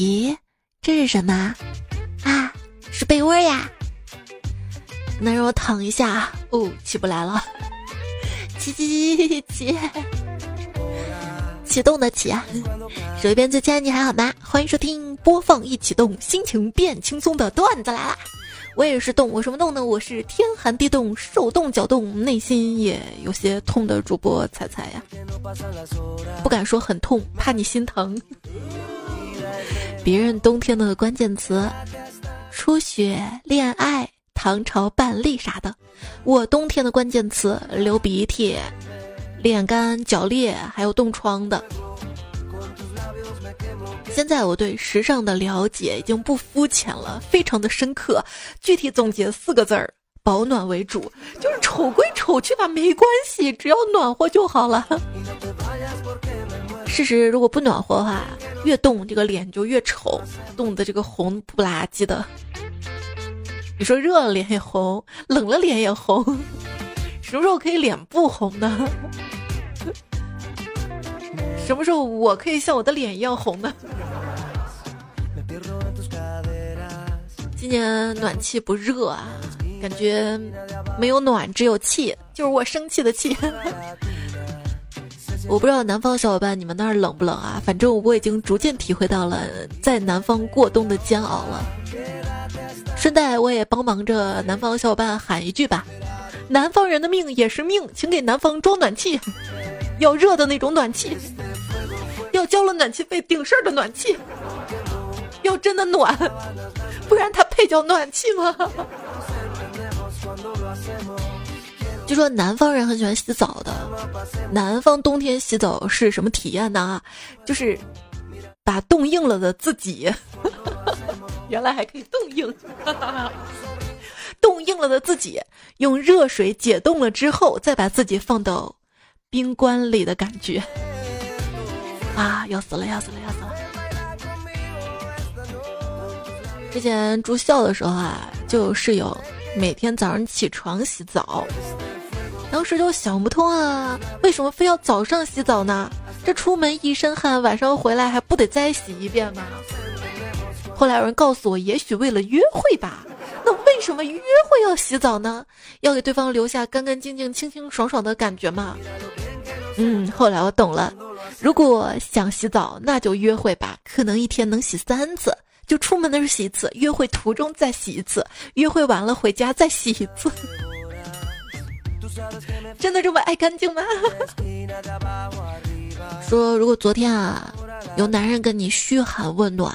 咦，这是什么？啊，是被窝呀。那让我躺一下。哦，起不来了。起起起起，启动的起啊！手一边最亲爱你还好吗？欢迎收听播放一启动，心情变轻松的段子来啦！我也是动，我什么动呢？我是天寒地冻，手冻脚冻，内心也有些痛的主播彩彩呀。不敢说很痛，怕你心疼。别人冬天的关键词：初雪、恋爱、唐朝伴丽啥的。我冬天的关键词：流鼻涕、脸干、脚裂，还有冻疮的。现在我对时尚的了解已经不肤浅了，非常的深刻。具体总结四个字儿：保暖为主。就是丑归丑去吧，没关系，只要暖和就好了。事实如果不暖和的话，越冻这个脸就越丑，冻的这个红不拉几的。你说热了脸也红，冷了脸也红，什么时候可以脸不红呢？什么时候我可以像我的脸一样红呢？今年暖气不热啊，感觉没有暖只有气，就是我生气的气。我不知道南方小伙伴你们那儿冷不冷啊？反正我已经逐渐体会到了在南方过冬的煎熬了。顺带我也帮忙着南方小伙伴喊一句吧：南方人的命也是命，请给南方装暖气，要热的那种暖气。要交了暖气费顶事儿的暖气，要真的暖，不然它配叫暖气吗？据说南方人很喜欢洗澡的，南方冬天洗澡是什么体验呢？就是把冻硬了的自己，原来还可以冻硬，冻硬了的自己用热水解冻了之后，再把自己放到冰棺里的感觉。啊，要死了，要死了，要死了！之前住校的时候啊，就有室友每天早上起床洗澡，当时就想不通啊，为什么非要早上洗澡呢？这出门一身汗，晚上回来还不得再洗一遍吗？后来有人告诉我，也许为了约会吧。那为什么约会要洗澡呢？要给对方留下干干净净、清清爽爽的感觉吗？嗯，后来我懂了。如果想洗澡，那就约会吧。可能一天能洗三次，就出门的时候洗一次，约会途中再洗一次，约会完了回家再洗一次。真的这么爱干净吗？说如果昨天啊，有男人跟你嘘寒问暖，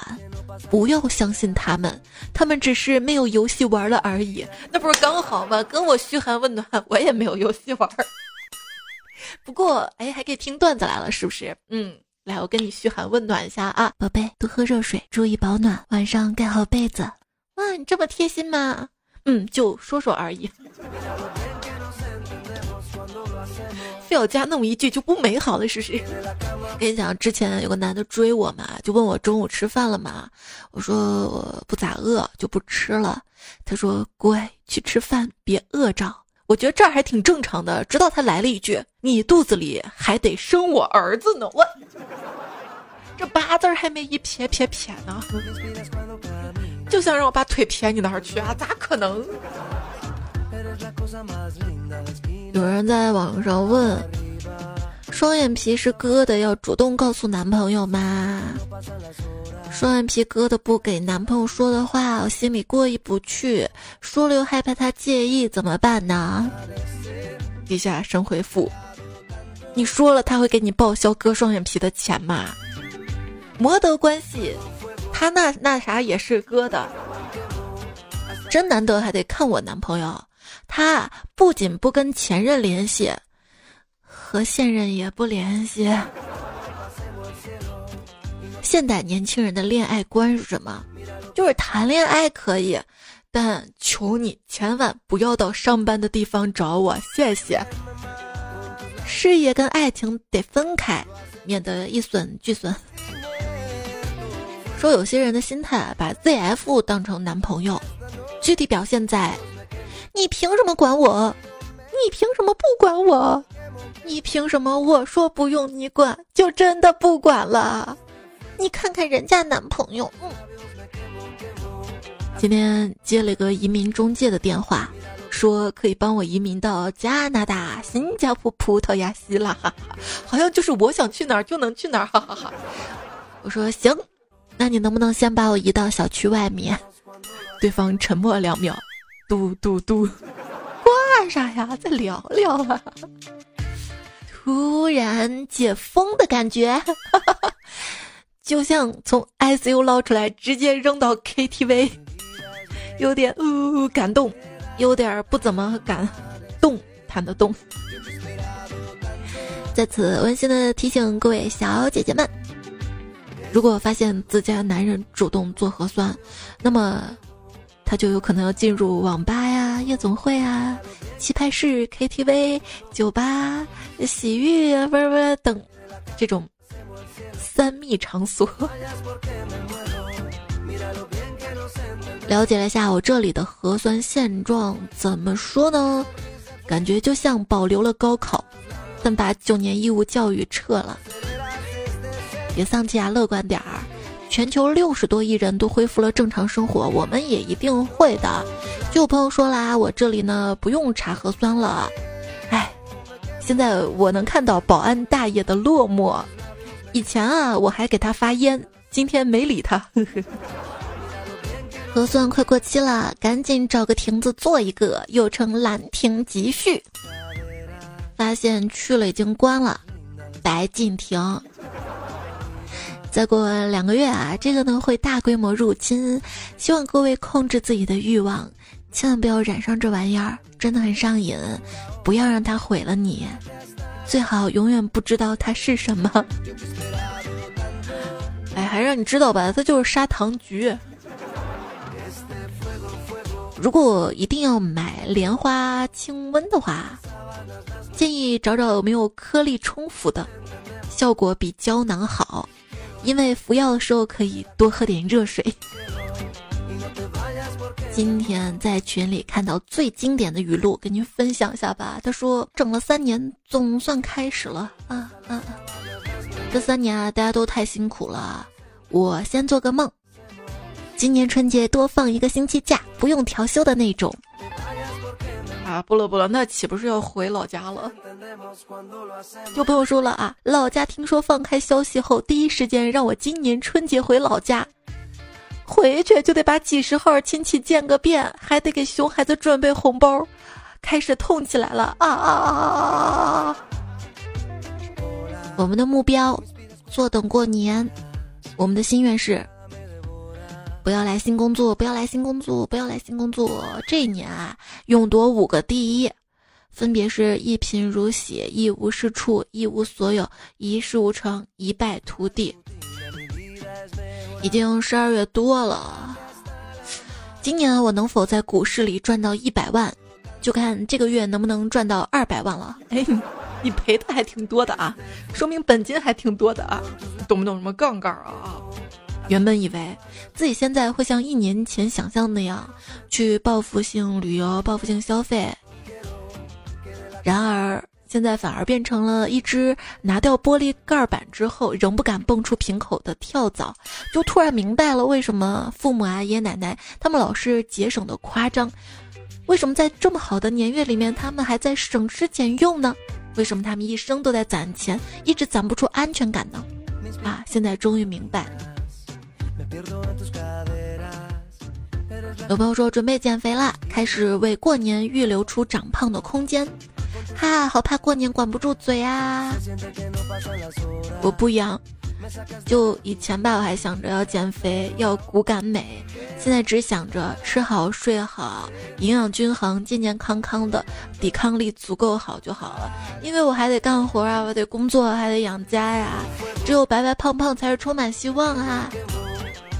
不要相信他们，他们只是没有游戏玩了而已。那不是刚好吗？跟我嘘寒问暖，我也没有游戏玩。不过，哎，还可以听段子来了，是不是？嗯，来，我跟你嘘寒问暖一下啊，宝贝，多喝热水，注意保暖，晚上盖好被子。哇，你这么贴心吗？嗯，就说说而已。非要加那么一句就不美好了，是不是？跟你讲，之前有个男的追我嘛，就问我中午吃饭了吗？我说我不咋饿，就不吃了。他说乖，去吃饭，别饿着。我觉得这儿还挺正常的，直到他来了一句：“你肚子里还得生我儿子呢。”我这八字还没一撇撇撇呢，就想让我把腿撇你那儿去啊？咋可能？有人在网上问：双眼皮是割的，要主动告诉男朋友吗？双眼皮割的不给男朋友说的话，我心里过意不去。说了又害怕他介意，怎么办呢？底下神回复：你说了他会给你报销割双眼皮的钱吗？没得关系，他那那啥也是割的。真难得，还得看我男朋友。他不仅不跟前任联系，和现任也不联系。现代年轻人的恋爱观是什么？就是谈恋爱可以，但求你千万不要到上班的地方找我，谢谢。事业跟爱情得分开，免得一损俱损。说有些人的心态把 ZF 当成男朋友，具体表现在：你凭什么管我？你凭什么不管我？你凭什么我说不用你管就真的不管了？你看看人家男朋友，嗯。今天接了一个移民中介的电话，说可以帮我移民到加拿大、新加坡、葡萄牙、希腊，哈哈，好像就是我想去哪儿就能去哪儿，哈哈哈。我说行，那你能不能先把我移到小区外面？对方沉默两秒，嘟嘟嘟，挂啥呀？再聊聊啊！突然解封的感觉，就像从 ICU 捞出来，直接扔到 KTV。有点呜感动，有点不怎么敢动弹得动。在此温馨的提醒各位小姐姐们：如果发现自家男人主动做核酸，那么他就有可能要进入网吧呀、夜总会啊、棋牌室、KTV、酒吧、洗浴啊，不是不是等这种三密场所。了解了一下我这里的核酸现状，怎么说呢？感觉就像保留了高考，但把九年义务教育撤了。别丧气啊，乐观点儿。全球六十多亿人都恢复了正常生活，我们也一定会的。就有朋友说啦，我这里呢不用查核酸了。哎，现在我能看到保安大爷的落寞。以前啊，我还给他发烟，今天没理他。呵呵。核酸快过期了，赶紧找个亭子做一个，又称兰亭集序。发现去了已经关了，白敬亭。再过两个月啊，这个呢会大规模入侵，希望各位控制自己的欲望，千万不要染上这玩意儿，真的很上瘾，不要让它毁了你，最好永远不知道它是什么。哎，还让你知道吧，它就是砂糖橘。如果一定要买莲花清瘟的话，建议找找有没有颗粒冲服的，效果比胶囊好。因为服药的时候可以多喝点热水。今天在群里看到最经典的语录，跟您分享一下吧。他说：“整了三年，总算开始了啊啊！这三年啊，大家都太辛苦了。我先做个梦。”今年春节多放一个星期假，不用调休的那种。啊，不了不了，那岂不是要回老家了？就不用说了啊，老家听说放开消息后，第一时间让我今年春节回老家。回去就得把几十号亲戚见个遍，还得给熊孩子准备红包，开始痛起来了啊啊啊啊啊啊！我们的目标，坐等过年。我们的心愿是。不要来新工作，不要来新工作，不要来新工作。这一年啊，勇夺五个第一，分别是一贫如洗，一无是处，一无所有，一事无成，一败涂地。已经十二月多了，今年我能否在股市里赚到一百万，就看这个月能不能赚到二百万了。哎，你赔的还挺多的啊，说明本金还挺多的啊，懂不懂什么杠杆啊？原本以为自己现在会像一年前想象那样去报复性旅游、报复性消费，然而现在反而变成了一只拿掉玻璃盖板之后仍不敢蹦出瓶口的跳蚤。就突然明白了为什么父母啊、爷爷奶奶他们老是节省的夸张，为什么在这么好的年月里面他们还在省吃俭用呢？为什么他们一生都在攒钱，一直攒不出安全感呢？啊，现在终于明白。有朋友说准备减肥了，开始为过年预留出长胖的空间，哈，好怕过年管不住嘴啊！我不一样，就以前吧，我还想着要减肥，要骨感美，现在只想着吃好睡好，营养均衡，健健康康的，抵抗力足够好就好了。因为我还得干活啊，我得工作，还得养家呀，只有白白胖胖才是充满希望啊！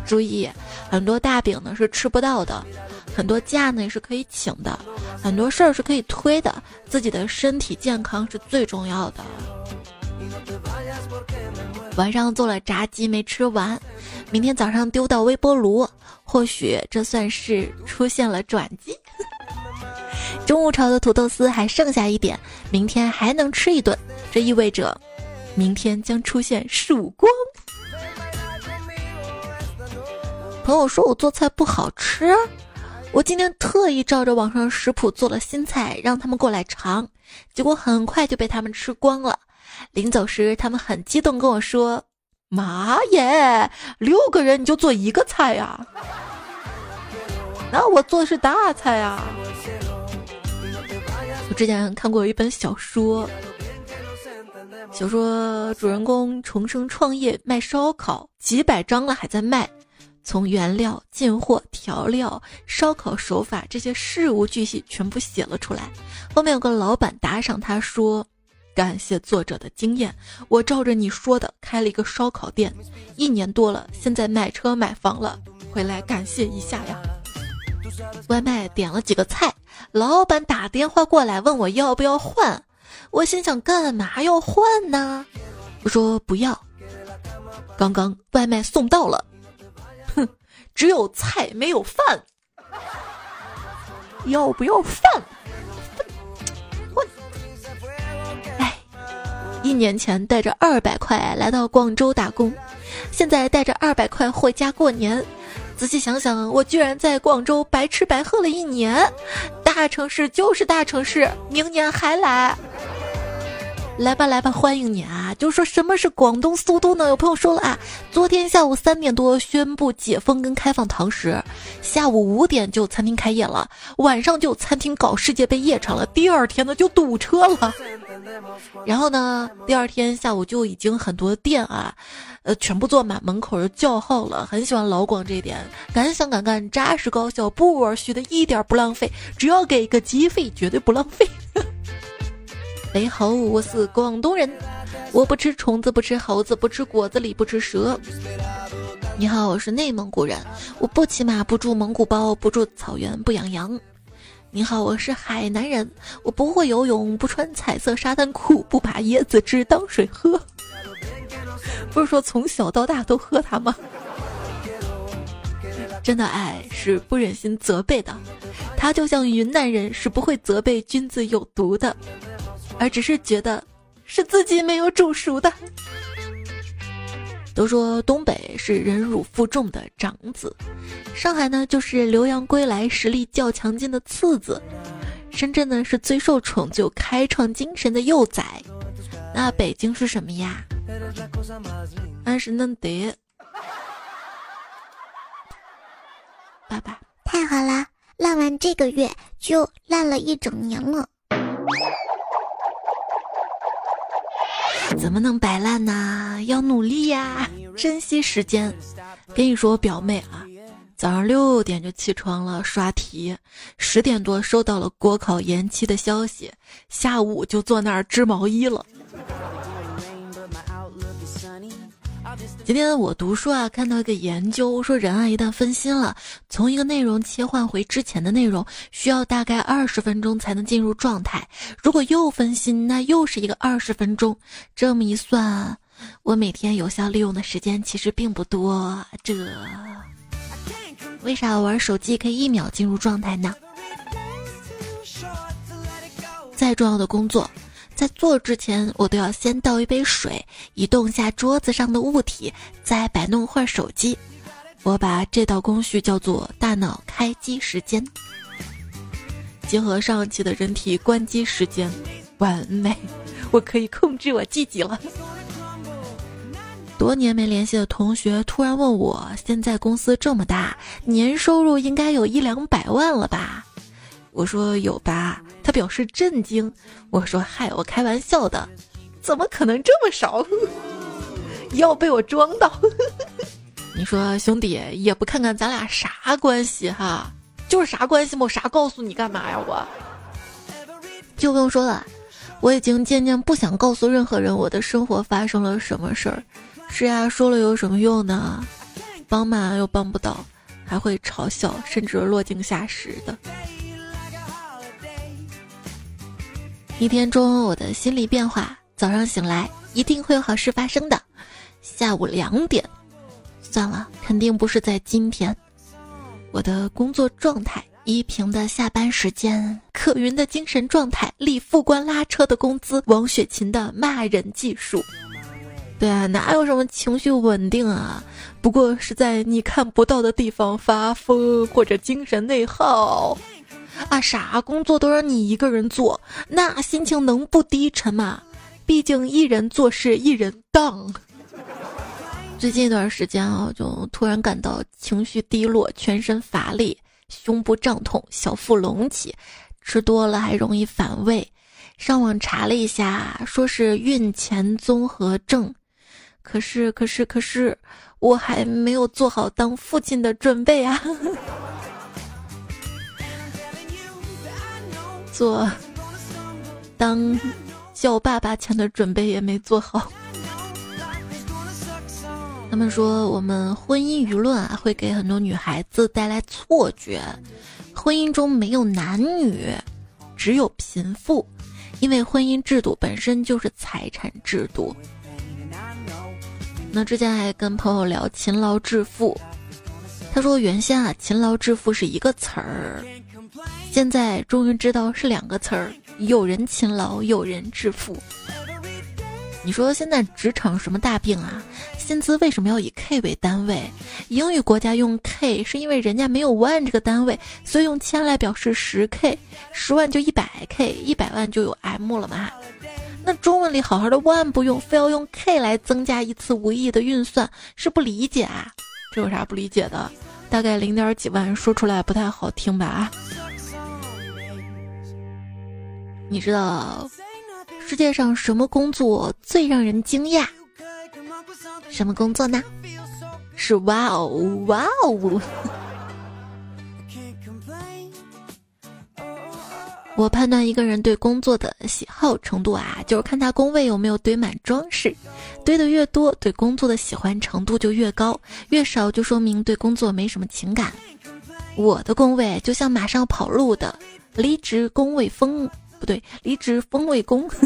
注意，很多大饼呢是吃不到的，很多假呢也是可以请的，很多事儿是可以推的，自己的身体健康是最重要的。晚上做了炸鸡没吃完，明天早上丢到微波炉，或许这算是出现了转机。中午炒的土豆丝还剩下一点，明天还能吃一顿，这意味着明天将出现曙光。朋友说我做菜不好吃，我今天特意照着网上食谱做了新菜，让他们过来尝，结果很快就被他们吃光了。临走时，他们很激动跟我说：“妈耶，六个人你就做一个菜呀？那我做的是大菜呀！”我之前看过一本小说。小说主人公重生创业卖烧烤，几百张了还在卖，从原料、进货、调料、烧烤手法这些事无巨细全部写了出来。后面有个老板打赏他说：“感谢作者的经验，我照着你说的开了一个烧烤店，一年多了，现在买车买房了，回来感谢一下呀。”外卖点了几个菜，老板打电话过来问我要不要换。我心想，干嘛要换呢？我说不要。刚刚外卖送到了，只有菜没有饭，要不要饭？混！哎，一年前带着二百块来到广州打工，现在带着二百块回家过年。仔细想想，我居然在广州白吃白喝了一年。大城市就是大城市，明年还来。来吧来吧，欢迎你啊！就说什么是广东苏都呢？有朋友说了啊，昨天下午三点多宣布解封跟开放堂食，下午五点就餐厅开业了，晚上就餐厅搞世界杯夜场了，第二天呢就堵车了。然后呢，第二天下午就已经很多店啊，呃，全部坐满，门口就叫号了。很喜欢老广这一点，敢想敢干，扎实高效，不玩虚的一点不浪费，只要给个机会，绝对不浪费。你好，我是广东人，我不吃虫子，不吃猴子，不吃果子狸，不吃蛇。你好，我是内蒙古人，我不骑马，不住蒙古包，不住草原，不养羊。你好，我是海南人，我不会游泳，不穿彩色沙滩裤，不把椰子汁当水喝。不是说从小到大都喝它吗？真的爱是不忍心责备的，他就像云南人是不会责备君子有毒的。而只是觉得是自己没有煮熟的。都说东北是忍辱负重的长子，上海呢就是留洋归来实力较强劲的次子，深圳呢是最受宠最有开创精神的幼崽。那北京是什么呀？安是嫩德。爸爸，太好了，烂完这个月就烂了一整年了。怎么能摆烂呢？要努力呀，珍惜时间。跟你说，我表妹啊，早上六点就起床了，刷题，十点多收到了国考延期的消息，下午就坐那儿织毛衣了。今天我读书啊，看到一个研究说，人啊一旦分心了，从一个内容切换回之前的内容，需要大概二十分钟才能进入状态。如果又分心，那又是一个二十分钟。这么一算，我每天有效利用的时间其实并不多。这为啥玩手机可以一秒进入状态呢？再重要的工作。在做之前，我都要先倒一杯水，移动下桌子上的物体，再摆弄会儿手机。我把这道工序叫做“大脑开机时间”。结合上期的人体关机时间，完美，我可以控制我自己了。多年没联系的同学突然问我：“现在公司这么大，年收入应该有一两百万了吧？”我说：“有吧。”他表示震惊，我说：“嗨，我开玩笑的，怎么可能这么少？要被我装到？你说兄弟也不看看咱俩啥关系哈？就是啥关系嘛？我啥告诉你干嘛呀？我就不用说了，我已经渐渐不想告诉任何人我的生活发生了什么事儿。是呀，说了有什么用呢？帮忙又帮不到，还会嘲笑，甚至落井下石的。”一天中我的心理变化：早上醒来一定会有好事发生的。下午两点，算了，肯定不是在今天。我的工作状态：依萍的下班时间，可云的精神状态，李副官拉车的工资，王雪琴的骂人技术。对啊，哪有什么情绪稳定啊？不过是在你看不到的地方发疯或者精神内耗啊！啥工作都让你一个人做，那心情能不低沉吗？毕竟一人做事一人当。最近一段时间啊，就突然感到情绪低落，全身乏力，胸部胀痛，小腹隆起，吃多了还容易反胃。上网查了一下，说是孕前综合症。可是，可是，可是，我还没有做好当父亲的准备啊！做当叫爸爸前的准备也没做好。他们说，我们婚姻舆论啊，会给很多女孩子带来错觉，婚姻中没有男女，只有贫富，因为婚姻制度本身就是财产制度。那之前还跟朋友聊勤劳致富，他说原先啊勤劳致富是一个词儿，现在终于知道是两个词儿，有人勤劳，有人致富。你说现在职场什么大病啊？薪资为什么要以 K 为单位？英语国家用 K 是因为人家没有万这个单位，所以用千来表示十 K，十万就一百 K，一百万就有 M 了嘛。那中文里好好的万不用，非要用 K 来增加一次无意义的运算，是不理解啊？这有啥不理解的？大概零点几万，说出来不太好听吧？啊？你知道世界上什么工作最让人惊讶？什么工作呢？是哇哦哇哦！我判断一个人对工作的喜好程度啊，就是看他工位有没有堆满装饰，堆的越多，对工作的喜欢程度就越高；越少，就说明对工作没什么情感。我的工位就像马上跑路的离职工位风，不对，离职封位工，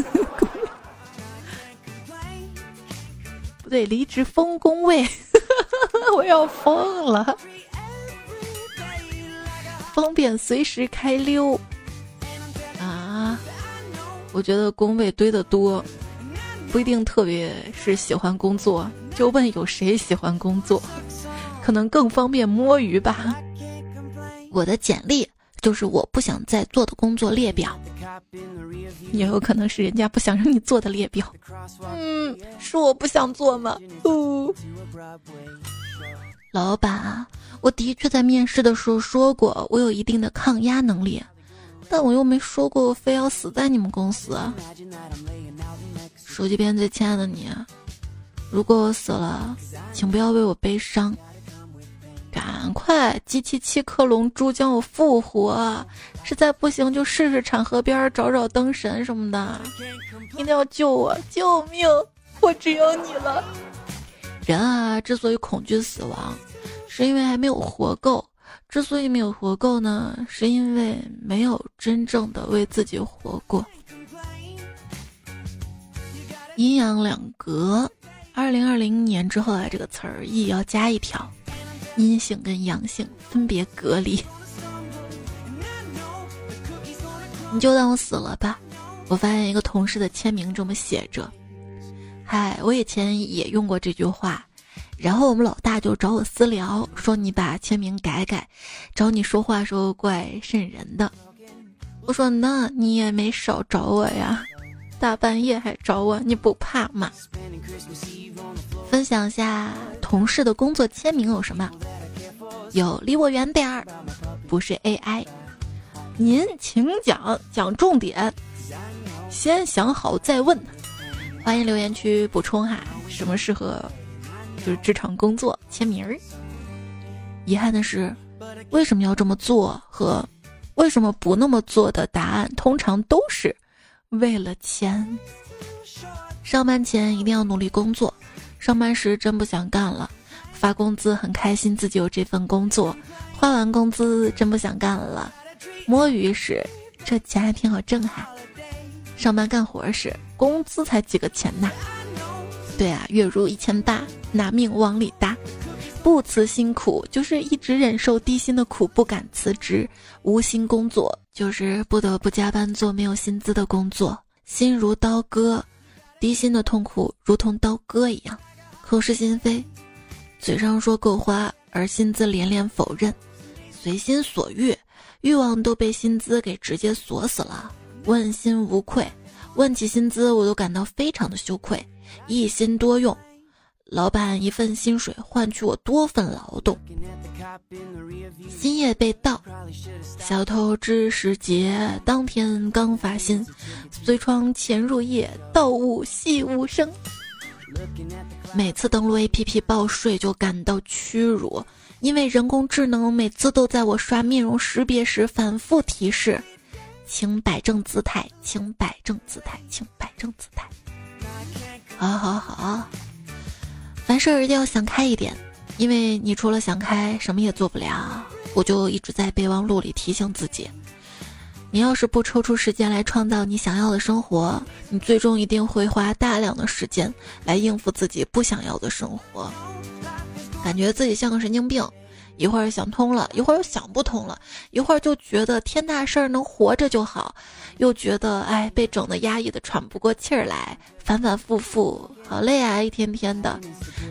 不对，离职封工位，我要疯了，方便随时开溜啊。我觉得工位堆的多，不一定特别是喜欢工作。就问有谁喜欢工作，可能更方便摸鱼吧。我的简历就是我不想再做的工作列表，也有可能是人家不想让你做的列表。嗯，是我不想做吗？哦，老板，我的确在面试的时候说过，我有一定的抗压能力。但我又没说过我非要死在你们公司。手机边最亲爱的你，如果我死了，请不要为我悲伤，赶快集齐七颗龙珠将我复活。实在不行就试试产河边找找灯神什么的，一定要救我！救命！我只有你了。人啊，之所以恐惧死亡，是因为还没有活够。之所以没有活够呢，是因为没有真正的为自己活过。阴阳两隔，二零二零年之后啊，这个词儿意要加一条，阴性跟阳性分别隔离。你就当我死了吧。我发现一个同事的签名这么写着：“嗨，我以前也用过这句话。”然后我们老大就找我私聊，说你把签名改改，找你说话时候怪瘆人的。我说那你也没少找我呀，大半夜还找我，你不怕吗？分享下同事的工作签名有什么？有离我远点儿，不是 AI。您请讲，讲重点，先想好再问。欢迎留言区补充哈，什么适合？就是职场工作签名儿。遗憾的是，为什么要这么做和为什么不那么做的答案，通常都是为了钱。上班前一定要努力工作，上班时真不想干了，发工资很开心自己有这份工作，花完工资真不想干了，摸鱼时这钱还挺好挣哈，上班干活时工资才几个钱呐。对啊，月入一千八，拿命往里搭，不辞辛苦就是一直忍受低薪的苦，不敢辞职；无薪工作就是不得不加班做没有薪资的工作，心如刀割，低薪的痛苦如同刀割一样，口是心非，嘴上说够花，而薪资连连否认，随心所欲，欲望都被薪资给直接锁死了，问心无愧。问起薪资，我都感到非常的羞愧，一心多用。老板一份薪水换取我多份劳动，薪业被盗，小偷知时节，当天刚发薪，随窗潜入夜，盗物细无声。每次登录 APP 报税就感到屈辱，因为人工智能每次都在我刷面容识别时反复提示，请摆正姿态，请摆正姿态，请摆正姿态。好好好。凡事一定要想开一点，因为你除了想开，什么也做不了。我就一直在备忘录里提醒自己：你要是不抽出时间来创造你想要的生活，你最终一定会花大量的时间来应付自己不想要的生活。感觉自己像个神经病。一会儿想通了，一会儿又想不通了，一会儿就觉得天大事儿能活着就好，又觉得哎被整的压抑的喘不过气儿来，反反复复，好累啊，一天天的。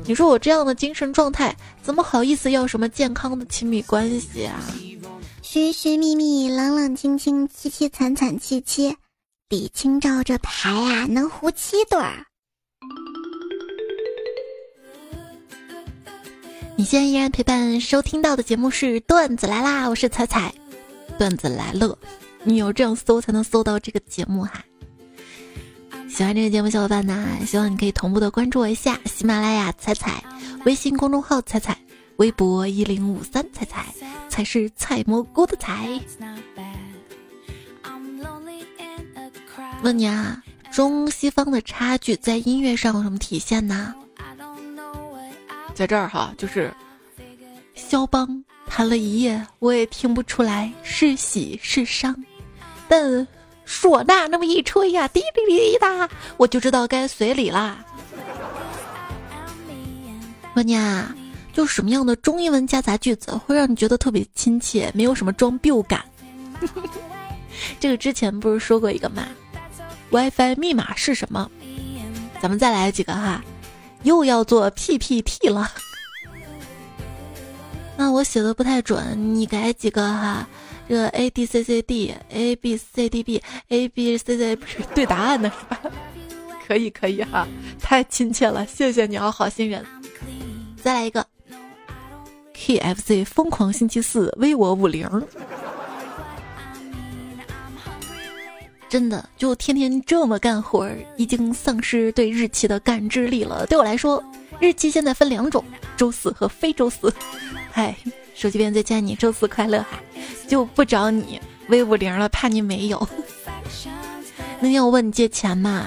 你说我这样的精神状态，怎么好意思要什么健康的亲密关系啊？寻寻觅觅，冷冷清清，凄凄惨惨戚戚，李清照这牌啊，能胡七对儿。你现在依然陪伴收听到的节目是段子来啦，我是彩彩，段子来了，你有这样搜才能搜到这个节目哈。喜欢这个节目小伙伴呢，希望你可以同步的关注我一下喜马拉雅彩彩，微信公众号彩彩，微博一零五三彩彩，才是采蘑菇的采。问你啊，中西方的差距在音乐上有什么体现呢？在这儿哈，就是肖邦弹了一夜，我也听不出来是喜是伤，但唢呐那么一吹呀，滴哩哩哒，我就知道该随礼啦。问你啊，就什么样的中英文夹杂句子会让你觉得特别亲切，没有什么装逼感？这个之前不是说过一个吗？WiFi 密码是什么？咱们再来几个哈。又要做 PPT 了，那我写的不太准，你改几个哈？这个 A D C C D A B C D B A B C C 不是 对答案的是吧？可以可以哈，太亲切了，谢谢你啊，好心人。再来一个 K F C 疯狂星期四微我五零。真的就天天这么干活儿，已经丧失对日期的感知力了。对我来说，日期现在分两种：周四和非周四。嗨，手机边再见你，周四快乐哈！就不找你 V 五零了，怕你没有。那天我问你借钱嘛，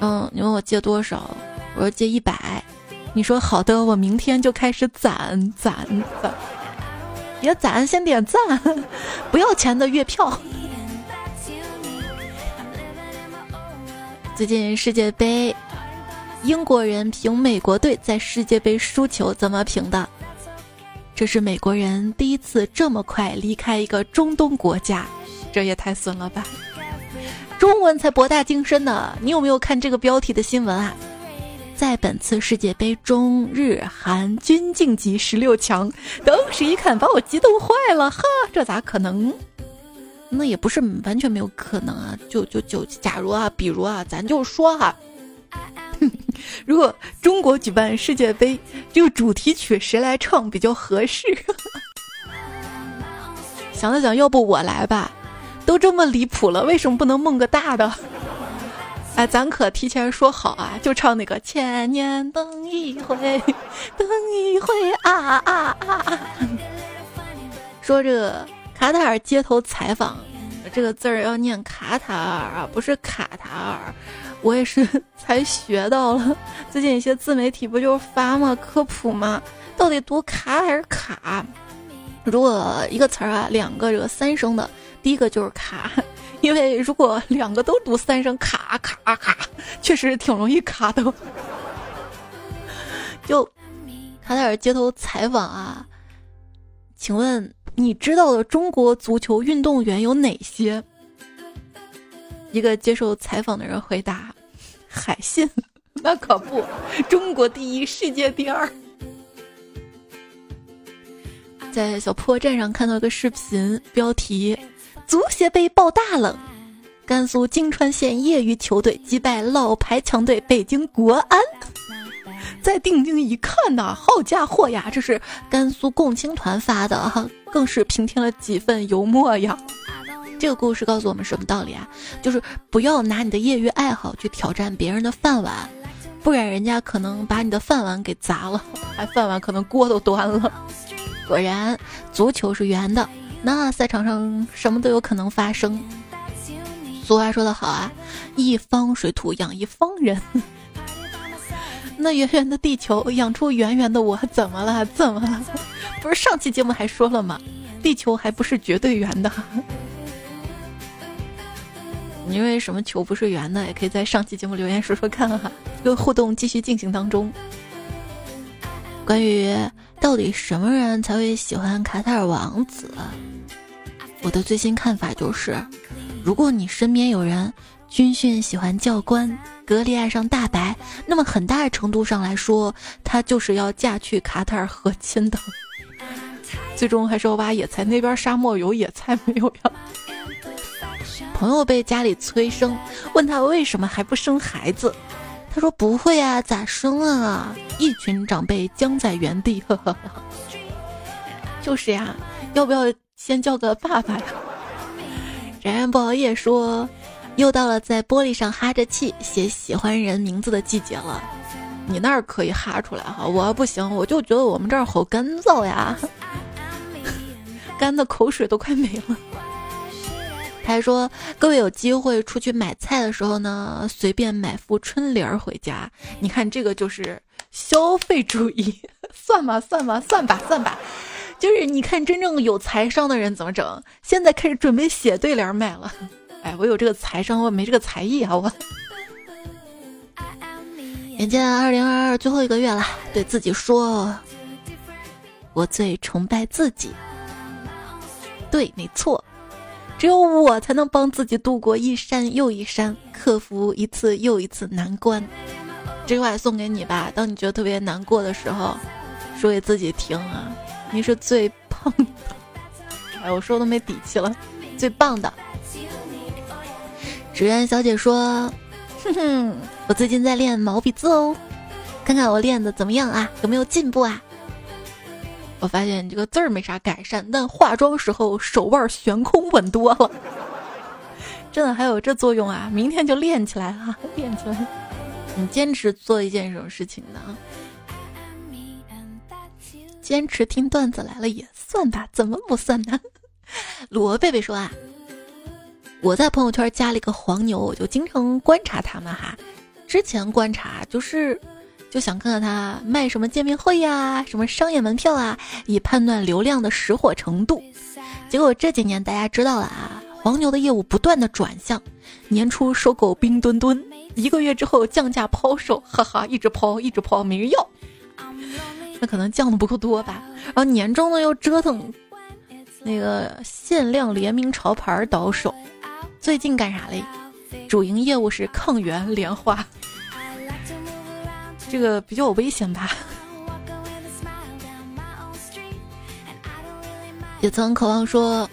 嗯，你问我借多少，我说借一百。你说好的，我明天就开始攒攒攒。别攒，先点赞，不要钱的月票。最近世界杯，英国人评美国队在世界杯输球怎么评的？这是美国人第一次这么快离开一个中东国家，这也太损了吧！中文才博大精深呢，你有没有看这个标题的新闻啊？在本次世界杯中，日韩均晋级十六强。当时一看，把我激动坏了，哈，这咋可能？那也不是完全没有可能啊，就就就假如啊，比如啊，咱就说哈，如果中国举办世界杯，这个主题曲谁来唱比较合适？想了想，要不我来吧？都这么离谱了，为什么不能梦个大的？哎，咱可提前说好啊，就唱那个千年等一回，等一回啊啊啊！说这。卡塔尔街头采访，这个字儿要念卡塔尔啊，不是卡塔尔。我也是才学到了。最近一些自媒体不就是发吗？科普吗？到底读卡还是卡？如果一个词儿啊，两个这个三声的，第一个就是卡，因为如果两个都读三声卡卡卡，确实挺容易卡的。就卡塔尔街头采访啊，请问？你知道的中国足球运动员有哪些？一个接受采访的人回答：“海信，那可不，中国第一，世界第二。在小破站上看到一个视频，标题：足协杯爆大冷，甘肃泾川县业余球队击败老牌强队北京国安。再定睛一看呐，好家伙呀，这是甘肃共青团发的哈，更是平添了几分幽默呀。这个故事告诉我们什么道理啊？就是不要拿你的业余爱好去挑战别人的饭碗，不然人家可能把你的饭碗给砸了，还饭碗可能锅都端了。果然，足球是圆的，那赛场上什么都有可能发生。俗话说得好啊，一方水土养一方人。那圆圆的地球养出圆圆的我，怎么了？怎么了？不是上期节目还说了吗？地球还不是绝对圆的。你认为什么球不是圆的？也可以在上期节目留言说说看哈。这个互动继续进行当中。关于到底什么人才会喜欢卡塔尔王子，我的最新看法就是，如果你身边有人军训喜欢教官。格力爱上大白，那么很大程度上来说，他就是要嫁去卡塔尔和亲的。最终还是要挖野菜，那边沙漠有野菜没有呀？朋友被家里催生，问他为什么还不生孩子，他说不会啊，咋生啊？一群长辈僵在原地，呵呵呵。就是呀，要不要先叫个爸爸呀？然然不熬夜说。又到了在玻璃上哈着气写喜欢人名字的季节了，你那儿可以哈出来哈，我不行，我就觉得我们这儿好干燥呀，干的口水都快没了。他还说，各位有机会出去买菜的时候呢，随便买副春联回家，你看这个就是消费主义，算吧算吧算吧算吧，就是你看真正有财商的人怎么整，现在开始准备写对联卖了。哎，我有这个财商，我没这个才艺啊！我眼见二零二二最后一个月了，对自己说：“我最崇拜自己。”对，没错，只有我才能帮自己度过一山又一山，克服一次又一次难关。这句话送给你吧，当你觉得特别难过的时候，说给自己听啊！你是最棒的。哎，我说都没底气了，最棒的。职员小姐说：“哼哼，我最近在练毛笔字哦，看看我练的怎么样啊？有没有进步啊？”我发现你这个字儿没啥改善，但化妆时候手腕悬空稳多了，真的还有这作用啊！明天就练起来啊，练起来！你坚持做一件什么事情呢？坚持听段子来了也算吧，怎么不算呢？罗贝贝说啊。我在朋友圈加了一个黄牛，我就经常观察他们哈。之前观察就是就想看看他卖什么见面会呀，什么商业门票啊，以判断流量的识火程度。结果这几年大家知道了啊，黄牛的业务不断的转向，年初收购冰墩墩，一个月之后降价抛售，哈哈，一直抛一直抛，没人要。那可能降的不够多吧。然后年终呢又折腾那个限量联名潮牌倒手。最近干啥嘞？主营业务是抗原莲花，这个比较危险吧？也曾渴望说，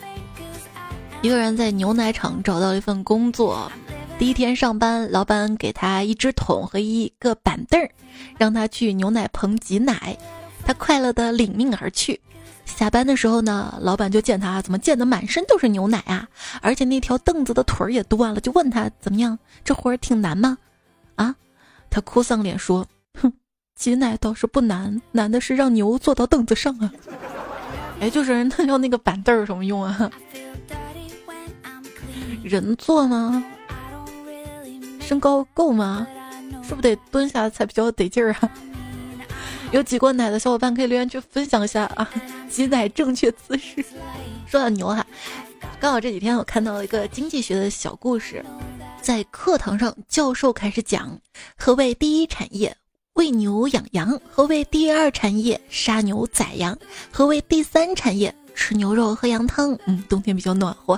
一个人在牛奶厂找到一份工作，第一天上班，老板给他一只桶和一个板凳儿，让他去牛奶棚挤奶，他快乐的领命而去。下班的时候呢，老板就见他怎么溅得满身都是牛奶啊，而且那条凳子的腿儿也断了，就问他怎么样，这活儿挺难吗？啊，他哭丧脸说：“哼，挤奶倒是不难，难的是让牛坐到凳子上啊。”哎，就是那要那个板凳有什么用啊？人坐吗？身高够吗？是不得蹲下才比较得劲儿啊？有挤过奶的小伙伴可以留言区分享一下啊，挤奶正确姿势。说到牛哈，刚好这几天我看到了一个经济学的小故事，在课堂上教授开始讲何谓第一产业，喂牛养羊；何谓第二产业，杀牛宰羊；何谓第三产业，吃牛肉喝羊汤。嗯，冬天比较暖和。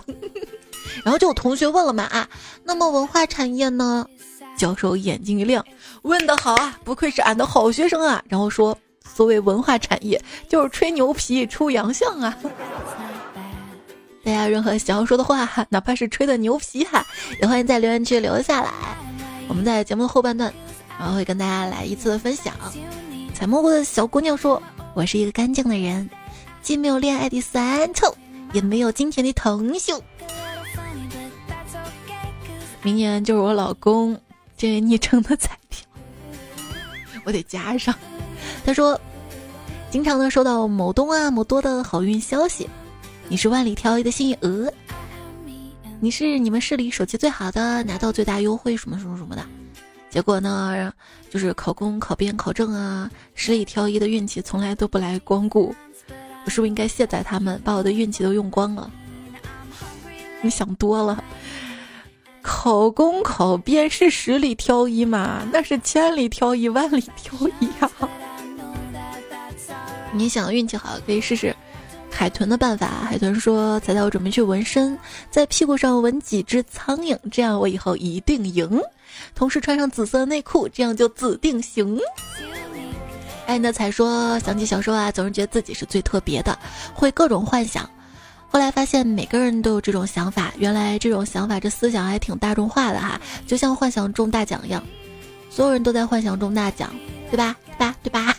然后就有同学问了嘛啊，那么文化产业呢？教授眼睛一亮，问得好啊，不愧是俺的好学生啊。然后说，所谓文化产业就是吹牛皮出洋相啊。大家任何想要说的话，哪怕是吹的牛皮哈，也欢迎在留言区留下来。我们在节目的后半段，然后会跟大家来一次的分享。采蘑菇的小姑娘说：“我是一个干净的人，既没有恋爱的酸臭，也没有金钱的腾秀。”明年就是我老公这位昵称的彩票，我得加上。他说：“经常呢收到某东啊某多的好运消息。”你是万里挑一的幸运鹅，你是你们市里手气最好的，拿到最大优惠什么什么什么的。结果呢，就是考公、考编、考证啊，十里挑一的运气从来都不来光顾。我是不是应该卸载他们，把我的运气都用光了？你想多了，考公考编是十里挑一嘛？那是千里挑一、万里挑一呀！你想运气好，可以试试。海豚的办法，海豚说：“彩彩，我准备去纹身，在屁股上纹几只苍蝇，这样我以后一定赢。同时穿上紫色内裤，这样就紫定型。”爱的彩说：“想起小时候啊，总是觉得自己是最特别的，会各种幻想。后来发现每个人都有这种想法，原来这种想法这思想还挺大众化的哈，就像幻想中大奖一样，所有人都在幻想中大奖，对吧？对吧？对吧？”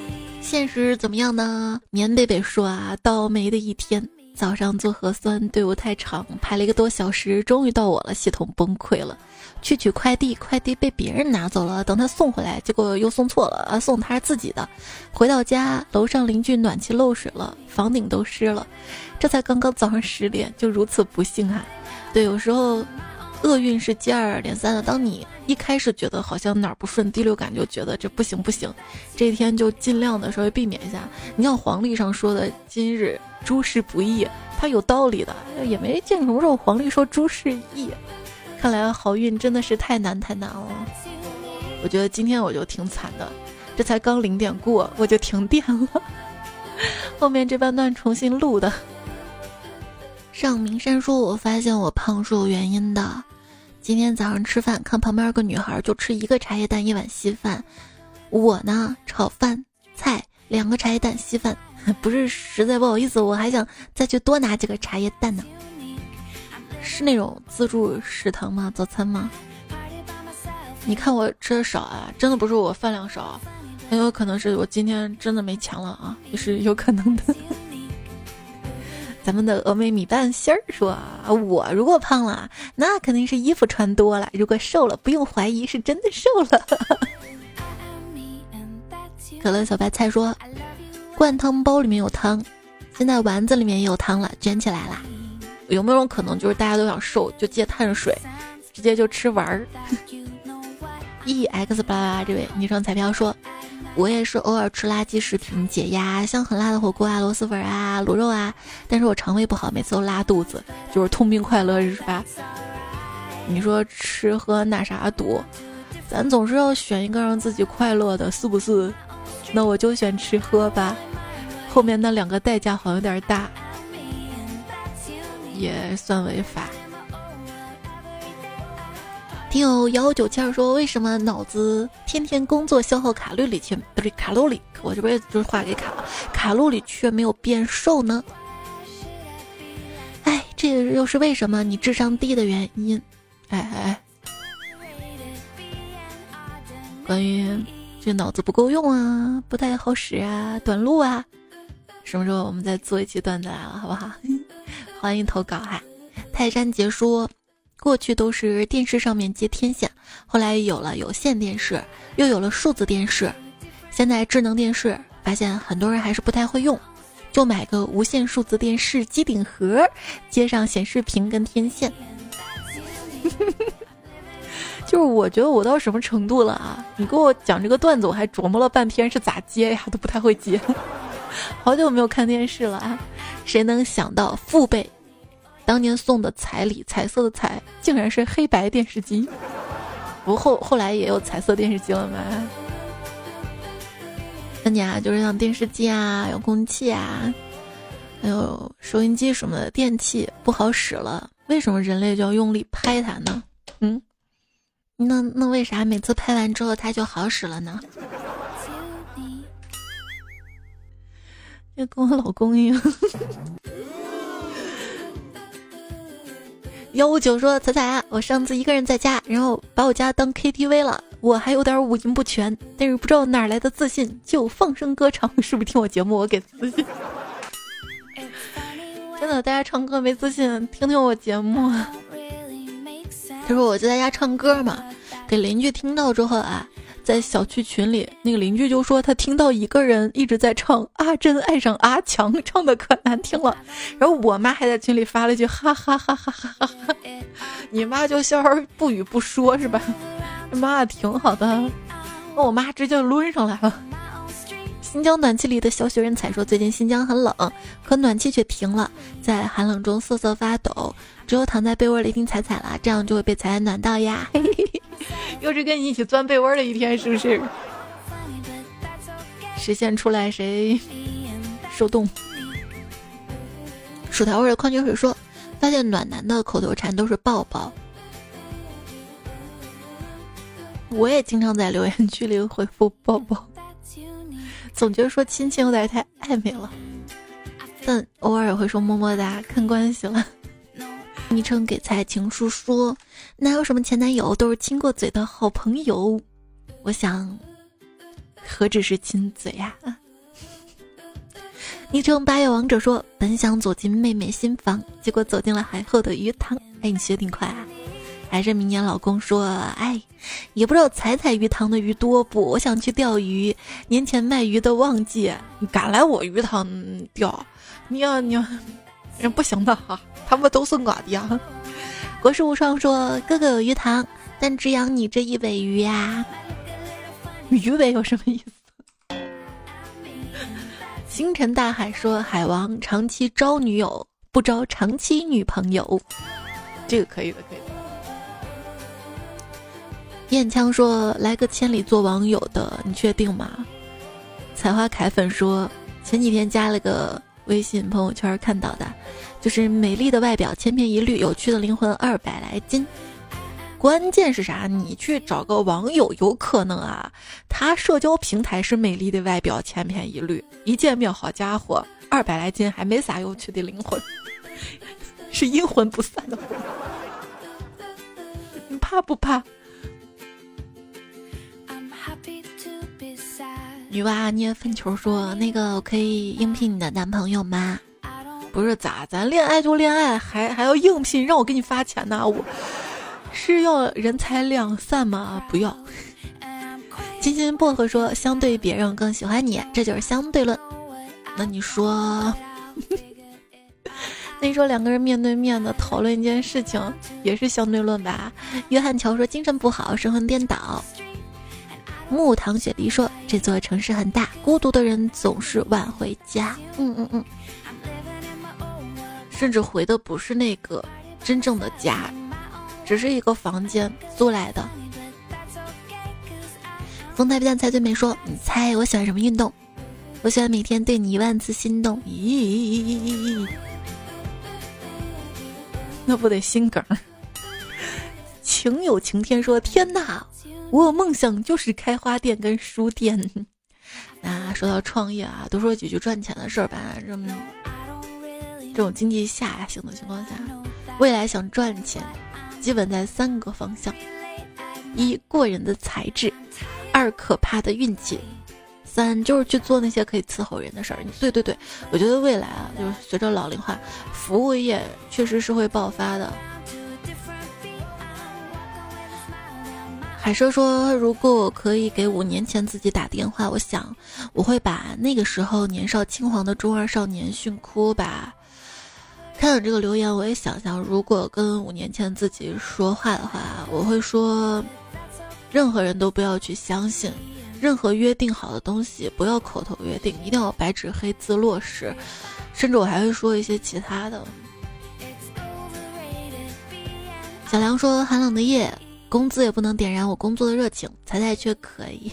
现实怎么样呢？棉贝贝说啊，倒霉的一天，早上做核酸队伍太长，排了一个多小时，终于到我了，系统崩溃了。去取快递，快递被别人拿走了，等他送回来，结果又送错了，啊，送他是自己的。回到家，楼上邻居暖气漏水了，房顶都湿了。这才刚刚早上十点，就如此不幸啊！对，有时候。厄运是接二连三的。当你一开始觉得好像哪儿不顺，第六感就觉得这不行不行，这一天就尽量的稍微避免一下。你像黄历上说的“今日诸事不易”，它有道理的，也没见什么时候黄历说诸事易。看来好运真的是太难太难了。我觉得今天我就挺惨的，这才刚零点过我就停电了，后面这半段重新录的。上明山说：“我发现我胖是有原因的。今天早上吃饭，看旁边有个女孩就吃一个茶叶蛋一碗稀饭，我呢炒饭菜两个茶叶蛋稀饭，不是实在不好意思，我还想再去多拿几个茶叶蛋呢。是那种自助食堂吗？早餐吗？你看我吃的少啊，真的不是我饭量少，很有可能是我今天真的没钱了啊，也是有可能的。”咱们的峨眉米半仙儿说：“我如果胖了，那肯定是衣服穿多了；如果瘦了，不用怀疑是真的瘦了。”可乐小白菜说：“灌汤包里面有汤，现在丸子里面也有汤了，卷起来啦。有没有种可能，就是大家都想瘦，就借碳水，直接就吃玩儿？”E X 八八八这位昵称彩票说。我也是偶尔吃垃圾食品解压，像很辣的火锅啊、螺蛳粉啊、卤肉啊，但是我肠胃不好，每次都拉肚子，就是痛并快乐着是吧？你说吃喝哪啥堵？咱总是要选一个让自己快乐的，是不是？那我就选吃喝吧，后面那两个代价好像有点大，也算违法。听友幺九七二说：“为什么脑子天天工作消耗卡路里却不是卡路里？我这边就是话给卡了，卡路里却没有变瘦呢？哎，这又是为什么？你智商低的原因？哎哎，关于这脑子不够用啊，不太好使啊，短路啊，什么时候我们再做一期段子来了，好不好？欢迎投稿哈！泰山杰说。”过去都是电视上面接天线，后来有了有线电视，又有了数字电视，现在智能电视，发现很多人还是不太会用，就买个无线数字电视机顶盒，接上显示屏跟天线。就是我觉得我到什么程度了啊？你给我讲这个段子，我还琢磨了半天是咋接呀，都不太会接。好久没有看电视了啊！谁能想到父辈？当年送的彩礼，彩色的彩，竟然是黑白电视机。不后后来也有彩色电视机了吗？那你啊，就是像电视机啊、遥控器啊，还有收音机什么的电器不好使了，为什么人类就要用力拍它呢？嗯，那那为啥每次拍完之后它就好使了呢？就跟我老公一样。幺五九说：“彩彩啊，我上次一个人在家，然后把我家当 KTV 了，我还有点五音不全，但是不知道哪来的自信，就放声歌唱。是不是听我节目我给自信？真的，大家唱歌没自信，听听我节目。他说我就在家唱歌嘛，给邻居听到之后啊。”在小区群里，那个邻居就说他听到一个人一直在唱《阿珍爱上阿强》，唱的可难听了。然后我妈还在群里发了一句哈哈哈哈哈哈哈，你妈就笑而不语不说是吧？妈挺好的，那我妈直接抡上来了。新疆暖气里的小雪人彩说：“最近新疆很冷，可暖气却停了，在寒冷中瑟瑟发抖，只有躺在被窝里听彩彩啦，这样就会被彩彩暖到呀。”又是跟你一起钻被窝的一天，是不是？实现出来谁受冻？薯条味的矿泉水说：“发现暖男的口头禅都是抱抱。”我也经常在留言区里回复抱抱。总觉得说亲亲有点太暧昧了，但偶尔也会说么么哒，看关系了。昵称给蔡情书说，哪有什么前男友，都是亲过嘴的好朋友。我想，何止是亲嘴呀？昵称八月王者说，本想走进妹妹新房，结果走进了海后的鱼塘。哎，你学挺快啊。还是明年老公说，哎，也不知道彩彩鱼塘的鱼多不？我想去钓鱼。年前卖鱼的旺季，你敢来我鱼塘钓？你要你要，人不行的哈，他们都是我的呀。国士无双说，哥哥有鱼塘，但只养你这一尾鱼呀。鱼尾有什么意思？星辰大海说，海王长期招女友，不招长期女朋友。这个可以的，可以的。燕枪说：“来个千里做网友的，你确定吗？”采花凯粉说：“前几天加了个微信朋友圈看到的，就是美丽的外表千篇一律，有趣的灵魂二百来斤。关键是啥？你去找个网友有可能啊？他社交平台是美丽的外表千篇一律，一见面好家伙，二百来斤还没啥有趣的灵魂，是阴魂不散的魂。你怕不怕？”女娲捏粪球说：“那个，我可以应聘你的男朋友吗？不是咋，咱恋爱就恋爱，还还要应聘，让我给你发钱呢？我是要人财两散吗？不要。”金心薄荷说：“相对别人更喜欢你，这就是相对论。”那你说，那你说两个人面对面的讨论一件事情，也是相对论吧？约翰乔说：“精神不好，神魂颠倒。”木糖雪梨说：“这座城市很大，孤独的人总是晚回家。”嗯嗯嗯，甚至回的不是那个真正的家，只是一个房间租来的。风台不见菜最美说：“你猜我喜欢什么运动？我喜欢每天对你一万次心动。”咦，那不得心梗？情有晴天说：“天哪！”我梦想就是开花店跟书店。那说到创业啊，多说几句赚钱的事儿吧。这么这种经济下行的情况下，未来想赚钱，基本在三个方向：一过人的才智，二可怕的运气，三就是去做那些可以伺候人的事儿。对对对，我觉得未来啊，就是随着老龄化，服务业确实是会爆发的。海蛇说：“如果我可以给五年前自己打电话，我想我会把那个时候年少轻狂的中二少年训哭吧。”看到这个留言，我也想象，如果跟五年前自己说话的话，我会说：任何人都不要去相信，任何约定好的东西不要口头约定，一定要白纸黑字落实。甚至我还会说一些其他的。小梁说：“寒冷的夜。”工资也不能点燃我工作的热情，彩彩却可以。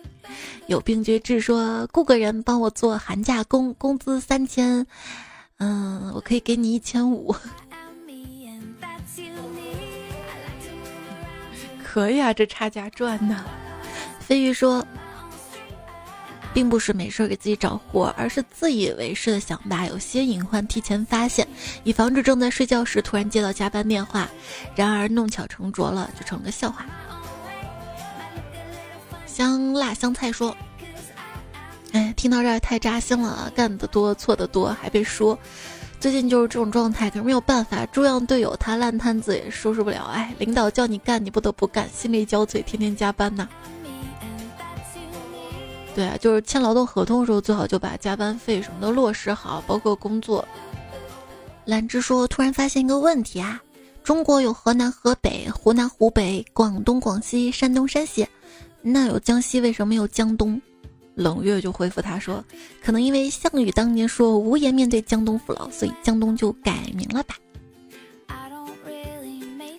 有病绝治说雇个人帮我做寒假工，工资三千，嗯，我可以给你一千五。可以啊，这差价赚呢。飞鱼说，并不是没事给自己找活，而是自以为是的想把有些隐患提前发现，以防止正在睡觉时突然接到加班电话，然而弄巧成拙了，就成了个笑话。香辣香菜说：“哎，听到这儿太扎心了，干得多错的多，还被说。”最近就是这种状态，可是没有办法，猪样队友他烂摊子也收拾不了。哎，领导叫你干，你不得不干，心力交瘁，天天加班呐。对，就是签劳动合同的时候，最好就把加班费什么的落实好，包括工作。兰芝说，突然发现一个问题啊，中国有河南、河北、湖南、湖北、广东、广西、山东、山西，那有江西，为什么没有江东？冷月就回复他说：“可能因为项羽当年说无颜面对江东父老，所以江东就改名了吧。”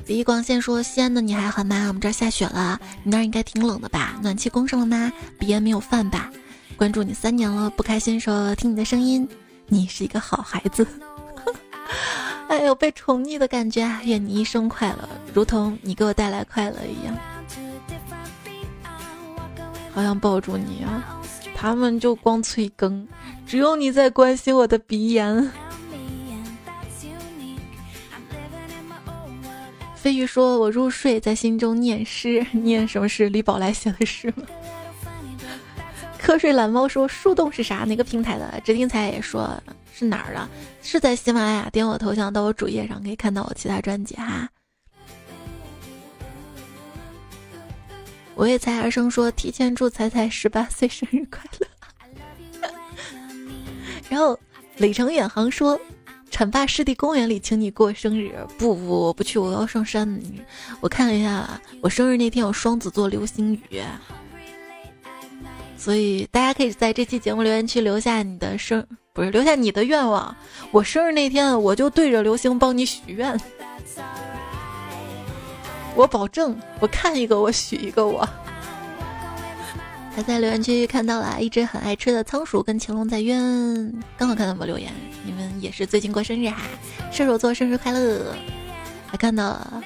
李广线说：“西安的你还好吗？我们这儿下雪了，你那儿应该挺冷的吧？暖气供上了吗？鼻炎没有犯吧？关注你三年了，不开心说听你的声音，你是一个好孩子。哎呦，被宠溺的感觉啊！愿你一生快乐，如同你给我带来快乐一样。好想抱住你啊！”他们就光催更，只有你在关心我的鼻炎。飞鱼说：“我入睡，在心中念诗，念什么诗？李宝来写的诗吗？”瞌睡懒猫说：“树洞是啥？哪个平台的？”直听才也说是哪儿的？是在喜马拉雅，点我头像到我主页上可以看到我其他专辑哈。我也才儿生说提前祝彩彩十八岁生日快乐。然后李成远航说，浐灞湿地公园里请你过生日。不不，我不去，我要上山。我看了一下，我生日那天有双子座流星雨，所以大家可以在这期节目留言区留下你的生，不是留下你的愿望。我生日那天我就对着流星帮你许愿。我保证，我看一个我许一个。我还在留言区看到了一只很爱吃的仓鼠跟乾隆在约，刚好看到我留言，你们也是最近过生日哈，射手座生日快乐！还看到了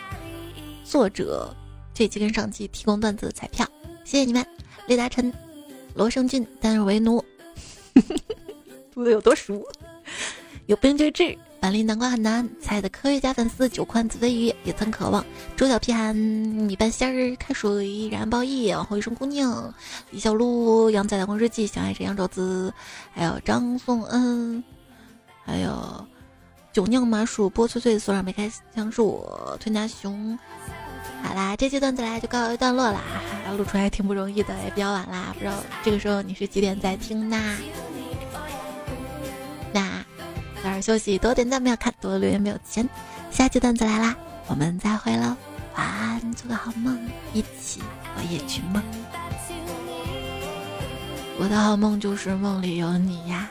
作者这期跟上期提供段子的彩票，谢谢你们！雷达晨、罗胜俊单人为奴，读的有多熟？有病就治。板栗南瓜很难，猜的科学家粉丝九宽子飞鱼也曾渴望。猪脚皮寒米半仙儿开水燃爆夜往后余生姑娘李小璐杨仔的红日记小爱是杨肘子，还有张颂恩，还有酒酿麻薯波脆脆索让没开香树吞拿熊。好啦，这期段子来就告一段落啦，录出来挺不容易的，也比较晚啦，不知道这个时候你是几点在听呢？那。早点休息，多点赞没有看，多留言没有钱。下期段子来啦，我们再会喽，晚安，做个好梦，一起我也去梦。我的好梦就是梦里有你呀。